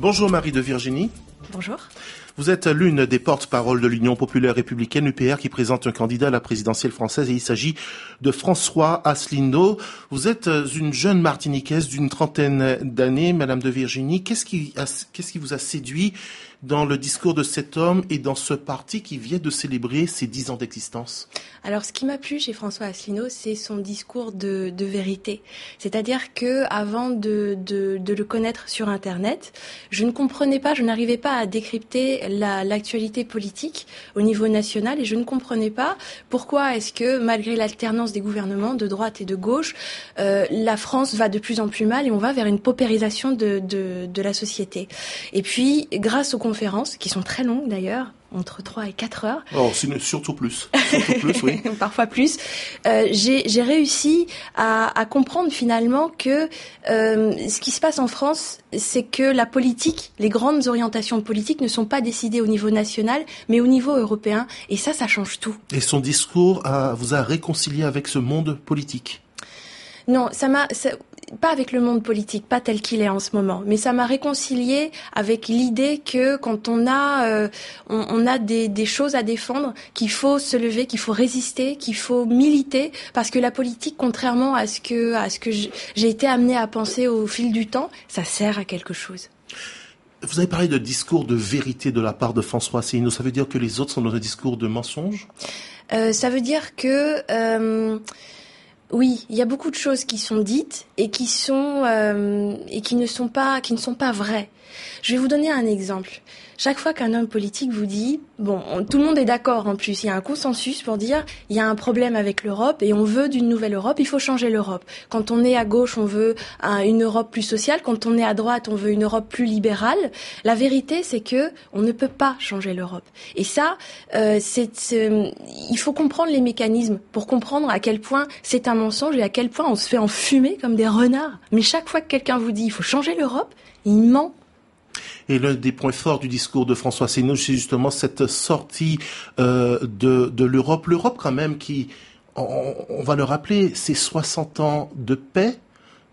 Bonjour Marie de Virginie. Bonjour. Vous êtes l'une des porte-paroles de l'Union populaire républicaine UPR qui présente un candidat à la présidentielle française et il s'agit de François Asselineau. Vous êtes une jeune martiniquaise d'une trentaine d'années, Madame de Virginie. Qu'est-ce qui, qu'est-ce qui vous a séduit dans le discours de cet homme et dans ce parti qui vient de célébrer ses dix ans d'existence Alors, ce qui m'a plu chez François Asselineau, c'est son discours de, vérité. C'est-à-dire que avant de, le connaître sur Internet, je ne comprenais pas, je n'arrivais pas à décrypter l'actualité politique au niveau national et je ne comprenais pas pourquoi est-ce que malgré l'alternance des gouvernements de droite et de gauche, euh, la France va de plus en plus mal et on va vers une paupérisation de, de la société. Et puis, grâce au conférences, qui sont très longues d'ailleurs, entre 3 et 4 heures. Oh, surtout plus. Surtout plus oui. Parfois plus. Euh, J'ai réussi à, à, comprendre finalement que euh, ce qui se passe en France, c'est que la politique, les grandes orientations politiques ne sont pas décidées au niveau national, mais au niveau européen. Et ça, ça change tout. Et son discours a, vous a réconcilié avec ce monde politique non, ça m'a pas avec le monde politique, pas tel qu'il est en ce moment, mais ça m'a réconcilié avec l'idée que quand on a, euh, on, a des, des, choses à défendre, qu'il faut se lever, qu'il faut résister, qu'il faut militer, parce que la politique, contrairement à ce que, à ce que j'ai été amené à penser au fil du temps, ça sert à quelque chose. Vous avez parlé de discours de vérité de la part de François Asselineau. Ça veut dire que les autres sont dans un discours de mensonge? Euh, Ça veut dire que euh, oui, il y a beaucoup de choses qui sont dites et qui sont euh, et qui ne sont pas qui ne sont pas vraies. Je vais vous donner un exemple. Chaque fois qu'un homme politique vous dit, bon, tout le monde est d'accord en plus, il y a un consensus pour dire, il y a un problème avec l'Europe et on veut d'une nouvelle Europe, il faut changer l'Europe. Quand on est à gauche, on veut une Europe plus sociale, quand on est à droite, on veut une Europe plus libérale. La vérité, c'est que on ne peut pas changer l'Europe. Et ça, euh, c'est, il faut comprendre les mécanismes pour comprendre à quel point c'est un mensonge et à quel point on se fait enfumer comme des renards. Mais chaque fois que quelqu'un vous dit, il faut changer l'Europe, il ment et l'un des points forts du discours de François Asselineau, c'est justement cette sortie euh, de, l'Europe. L'Europe quand même qui, on, va le rappeler, c'est 60 ans de paix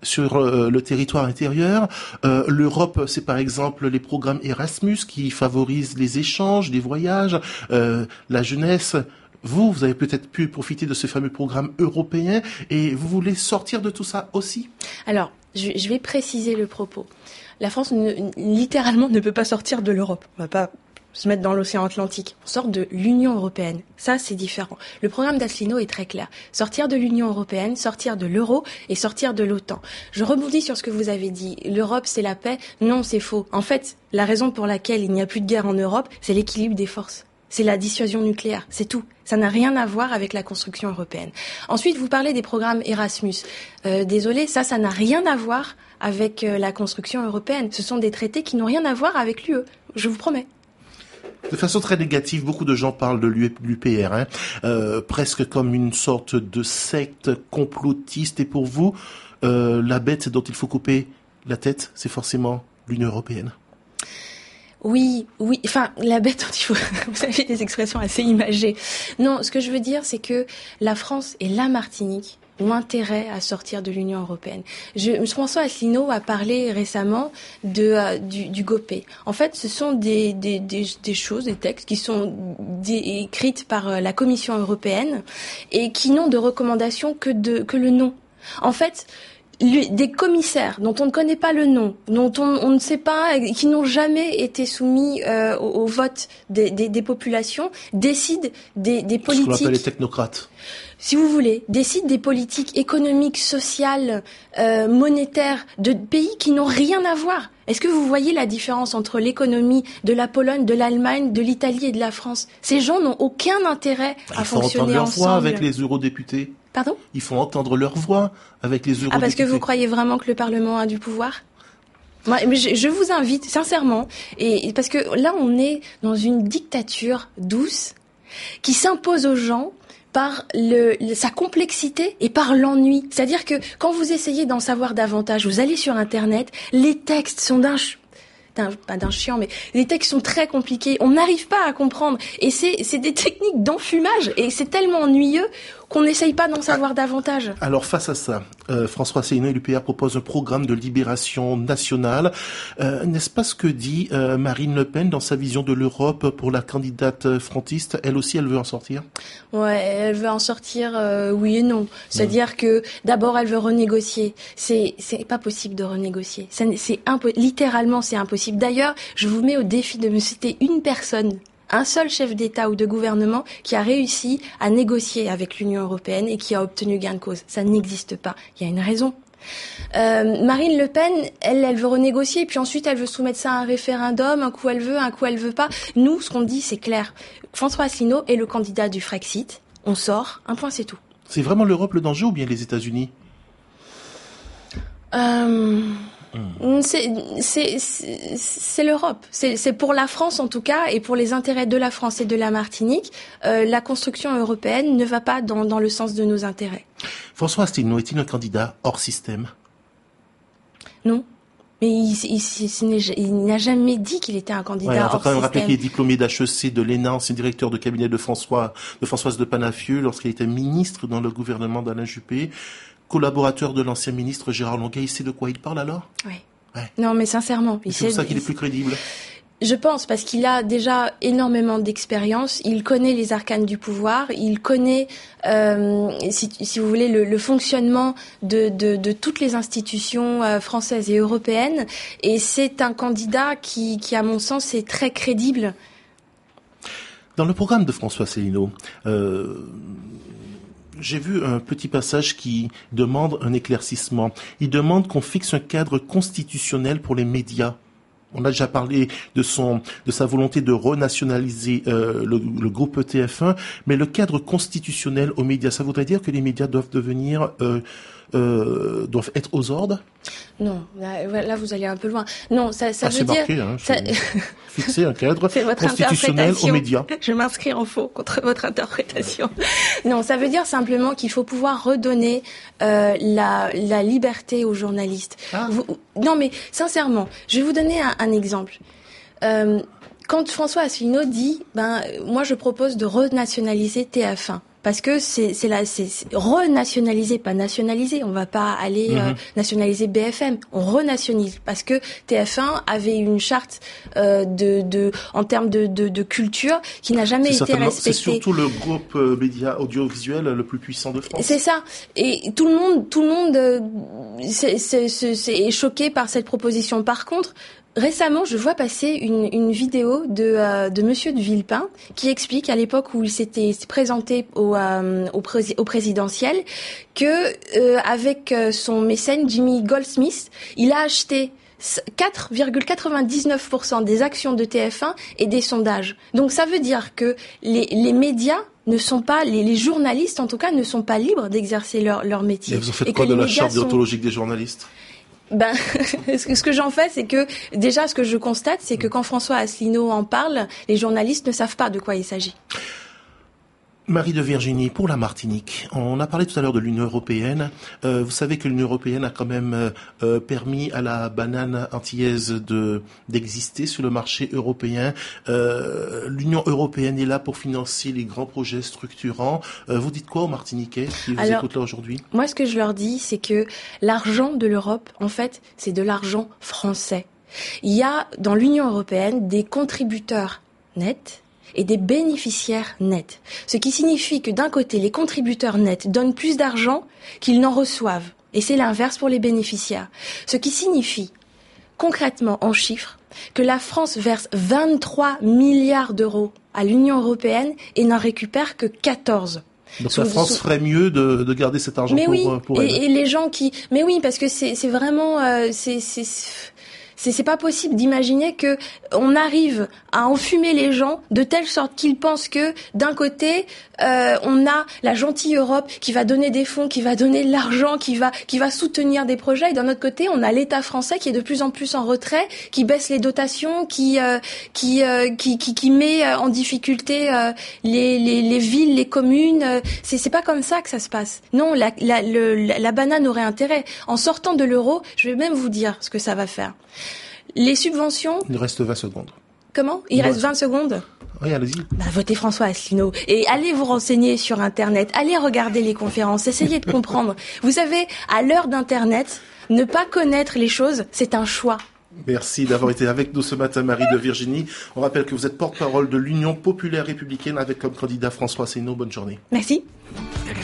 sur euh, le territoire intérieur. Euh, L'Europe, c'est par exemple les programmes Erasmus qui favorisent les échanges, les voyages, la jeunesse. Vous, vous avez peut-être pu profiter de ce fameux programme européen et vous voulez sortir de tout ça aussi? Alors, je vais préciser le propos la France ne, littéralement ne peut pas sortir de l'Europe. On va pas se mettre dans l'océan Atlantique. On sort de l'Union européenne. Ça, c'est différent. Le programme d'Aslino est très clair. Sortir de l'Union européenne, sortir de l'euro et sortir de l'OTAN. Je rebondis sur ce que vous avez dit. L'Europe, c'est la paix. Non, c'est faux. En fait, la raison pour laquelle il n'y a plus de guerre en Europe, c'est l'équilibre des forces. C'est la dissuasion nucléaire. C'est tout. Ça n'a rien à voir avec la construction européenne. Ensuite, vous parlez des programmes Erasmus. Euh, désolé, ça, ça n'a rien à voir avec euh, la construction européenne. Ce sont des traités qui n'ont rien à voir avec l'UE, je vous promets. De façon très négative, beaucoup de gens parlent de l'UPR, hein, euh, presque comme une sorte de secte complotiste. Et pour vous, la bête dont il faut couper la tête, c'est forcément l'Union européenne? Oui, oui. Enfin, la bête faut. Vous avez des expressions assez imagées. Non, ce que je veux dire, c'est que la France et la Martinique ont intérêt à sortir de l'Union européenne. Je, François Asselineau a parlé récemment de, euh, du, du GOPÉ. En fait, ce sont des, des, des, des choses, des textes qui sont écrites par euh, la Commission européenne et qui n'ont de recommandation que, de, que le nom. En fait, des commissaires dont on ne connaît pas le nom, dont on, on ne sait pas, qui n'ont jamais été soumis euh, au, vote des, des, des, populations, décident des, des politiques. Ce qu'on appelle les technocrates si vous voulez, décide des politiques économiques, sociales, euh, monétaires de pays qui n'ont rien à voir. Est-ce que vous voyez la différence entre l'économie de la Pologne, de l'Allemagne, de l'Italie et de la France? Ces gens n'ont aucun intérêt à fonctionner ensemble. Ils avec les eurodéputés. Pardon? Ils font entendre leur voix avec les eurodéputés. Ah, parce que vous croyez vraiment que le Parlement a du pouvoir? Moi, je, vous invite sincèrement, et parce que là on est dans une dictature douce qui s'impose aux gens par le, sa complexité et par l'ennui. C'est-à-dire que quand vous essayez d'en savoir davantage, vous allez sur Internet, les textes sont d'un pas d'un chiant, mais les textes sont très compliqués. On n'arrive pas à comprendre. Et c'est des techniques d'enfumage. Et c'est tellement ennuyeux. Qu'on n'essaye pas d'en savoir ah, davantage. Alors face à ça, euh, François Asselineau et l'UPR proposent un programme de libération nationale. Euh, n'est-ce pas ce que dit euh, Marine Le Pen dans sa vision de l'Europe pour la candidate frontiste? Elle aussi, elle veut en sortir? Ouais, elle veut en sortir, oui et non. C'est-à-dire que d'abord, elle veut renégocier. C'est c'est pas possible de renégocier. C'est littéralement c'est impossible. D'ailleurs, je vous mets au défi de me citer une personne un seul chef d'État ou de gouvernement qui a réussi à négocier avec l'Union européenne et qui a obtenu gain de cause. Ça n'existe pas. Il y a une raison. Euh, Marine Le Pen, elle, elle veut renégocier, puis ensuite elle veut soumettre ça à un référendum. Un coup elle veut, un coup elle veut pas. Nous, ce qu'on dit, c'est clair. François Asselineau est le candidat du Frexit. On sort, un point, c'est tout. C'est vraiment l'Europe le danger ou bien les États-Unis? Euh... Mm. C'est l'Europe. C'est pour la France en tout cas et pour les intérêts de la France et de la Martinique. Euh, la construction européenne ne va pas dans, dans le sens de nos intérêts. François Asselineau est-il un candidat hors système? Non. Mais il, n'a jamais dit qu'il était un candidat ouais, on va quand même rappeler qu'il est diplômé d'HEC, de l'ENA, ancien directeur de cabinet de François, de Françoise de Panafieux lorsqu'il était ministre dans le gouvernement d'Alain Juppé collaborateur de l'ancien ministre Gérard Longuet, il sait de quoi il parle alors? Oui. Non, mais sincèrement. C'est pour ça qu'il est plus crédible. Je pense parce qu'il a déjà énormément d'expérience, il connaît les arcanes du pouvoir, il connaît, euh, si, si, vous voulez, le, le fonctionnement de, de, de, toutes les institutions euh, françaises et européennes, et c'est un candidat qui, qui, à mon sens, est très crédible. Dans le programme de François Célineau, euh, j'ai vu un petit passage qui demande un éclaircissement. Il demande qu'on fixe un cadre constitutionnel pour les médias. On a déjà parlé de son, de sa volonté de renationaliser euh, le, groupe TF1, mais le cadre constitutionnel aux médias, ça voudrait dire que les médias doivent devenir euh, euh, doivent être aux ordres Non, là, vous allez un peu loin. Non, ça, ça ah, veut dire hein, fixer un cadre constitutionnel aux médias. Je m'inscris en faux contre votre interprétation. non, ça veut dire simplement qu'il faut pouvoir redonner euh, la, la, liberté aux journalistes. Ah. non, mais sincèrement, je vais vous donner un, un exemple. Euh, quand François Asselineau dit, ben, moi je propose de renationaliser TF1 parce que c'est c'est c'est renationaliser pas nationaliser. On va pas aller euh, mhm. nationaliser BFM on renationalise. Parce que TF1 avait une charte euh, de de en termes de de, de culture qui n'a jamais été respectée c'est surtout le groupe euh, média audiovisuel le plus puissant de France. C'est ça. Et tout le monde tout le monde euh, c'est c'est choqué par cette proposition. Par contre Récemment, je vois passer une, une vidéo de, euh, de Monsieur de Villepin qui explique à l'époque où il s'était présenté au, euh, au, au, présidentiel que euh, avec son mécène Jimmy Goldsmith, il a acheté 4,99% des actions de TF1 et des sondages. Donc ça veut dire que les, les médias ne sont pas, les, les, journalistes en tout cas, ne sont pas libres d'exercer leur, leur métier. Et vous en faites quoi de la charte déontologique des journalistes? Ben, ce que j'en fais, c'est que déjà, ce que je constate, c'est que quand François Asselineau en parle, les journalistes ne savent pas de quoi il s'agit. Marie de Virginie, pour la Martinique, on a parlé tout à l'heure de l'Union européenne. Euh, vous savez que l'Union européenne a quand même euh, euh, permis à la banane antillaise de d'exister sur le marché européen. L'Union européenne est là pour financer les grands projets structurants. vous dites quoi aux Martiniquais qui vous écoutent là aujourd'hui? Moi, ce que je leur dis, c'est que l'argent de l'Europe, en fait, c'est de l'argent français. Il y a dans l'Union européenne des contributeurs nets et des bénéficiaires nets. Ce qui signifie que d'un côté, les contributeurs nets donnent plus d'argent qu'ils n'en reçoivent. Et c'est l'inverse pour les bénéficiaires. Ce qui signifie, concrètement, en chiffres, que la France verse 23 milliards d'euros à l'Union européenne et n'en récupère que 14. Donc la France ferait mieux de, garder cet argent mais pour, oui, pour et, et, les gens qui, mais oui, parce que c'est vraiment, euh, c'est c'est pas possible d'imaginer que on arrive à enfumer les gens de telle sorte qu'ils pensent que d'un côté euh, on a la gentille Europe qui va donner des fonds, qui va donner de l'argent, qui va qui va soutenir des projets, et d'un autre côté on a l'État français qui est de plus en plus en retrait, qui baisse les dotations, qui euh, qui, euh, qui, qui, qui met en difficulté les, les, les villes, les communes. C'est c'est pas comme ça que ça se passe. Non, la la, la banane aurait intérêt. En sortant de l'euro, je vais même vous dire ce que ça va faire. Les subventions. Il reste 20 secondes. Comment? Il reste 20 secondes? Oui, allez-y. Bah, votez François Asselineau et allez vous renseigner sur Internet, allez regarder les conférences, essayez de comprendre. vous savez, à l'heure d'Internet, ne pas connaître les choses, c'est un choix. Merci d'avoir été avec nous ce matin, Marie de Virginie. On rappelle que vous êtes porte-parole de l'Union populaire républicaine avec comme candidat François Asselineau. Bonne journée. Merci.